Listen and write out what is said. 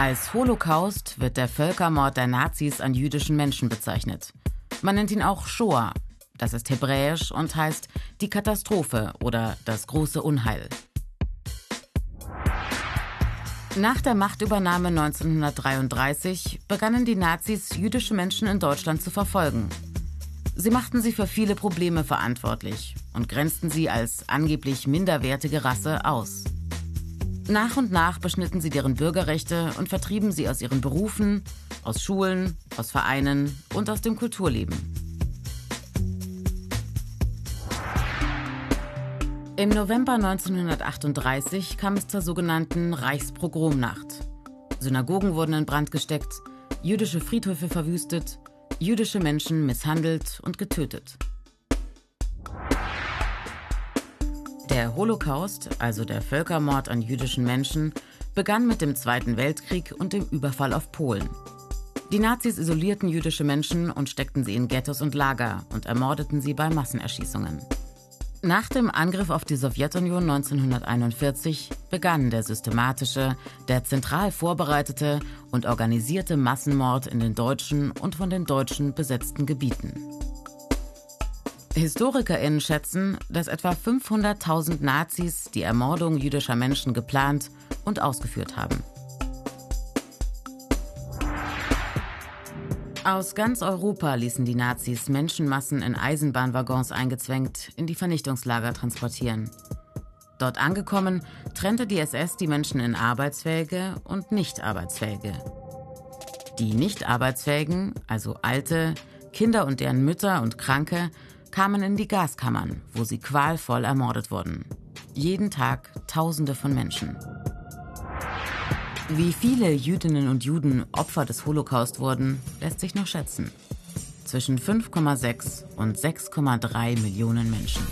Als Holocaust wird der Völkermord der Nazis an jüdischen Menschen bezeichnet. Man nennt ihn auch Shoah. Das ist hebräisch und heißt die Katastrophe oder das große Unheil. Nach der Machtübernahme 1933 begannen die Nazis, jüdische Menschen in Deutschland zu verfolgen. Sie machten sie für viele Probleme verantwortlich und grenzten sie als angeblich minderwertige Rasse aus. Nach und nach beschnitten sie deren Bürgerrechte und vertrieben sie aus ihren Berufen, aus Schulen, aus Vereinen und aus dem Kulturleben. Im November 1938 kam es zur sogenannten Reichspogromnacht. Synagogen wurden in Brand gesteckt, jüdische Friedhöfe verwüstet, jüdische Menschen misshandelt und getötet. Der Holocaust, also der Völkermord an jüdischen Menschen, begann mit dem Zweiten Weltkrieg und dem Überfall auf Polen. Die Nazis isolierten jüdische Menschen und steckten sie in Ghettos und Lager und ermordeten sie bei Massenerschießungen. Nach dem Angriff auf die Sowjetunion 1941 begann der systematische, der zentral vorbereitete und organisierte Massenmord in den deutschen und von den Deutschen besetzten Gebieten. HistorikerInnen schätzen, dass etwa 500.000 Nazis die Ermordung jüdischer Menschen geplant und ausgeführt haben. Aus ganz Europa ließen die Nazis Menschenmassen in Eisenbahnwaggons eingezwängt in die Vernichtungslager transportieren. Dort angekommen, trennte die SS die Menschen in arbeitsfähige und nicht arbeitsfähige. Die nicht arbeitsfähigen, also Alte, Kinder und deren Mütter und Kranke, kamen in die Gaskammern, wo sie qualvoll ermordet wurden. Jeden Tag Tausende von Menschen. Wie viele Jüdinnen und Juden Opfer des Holocaust wurden, lässt sich noch schätzen. Zwischen 5,6 und 6,3 Millionen Menschen.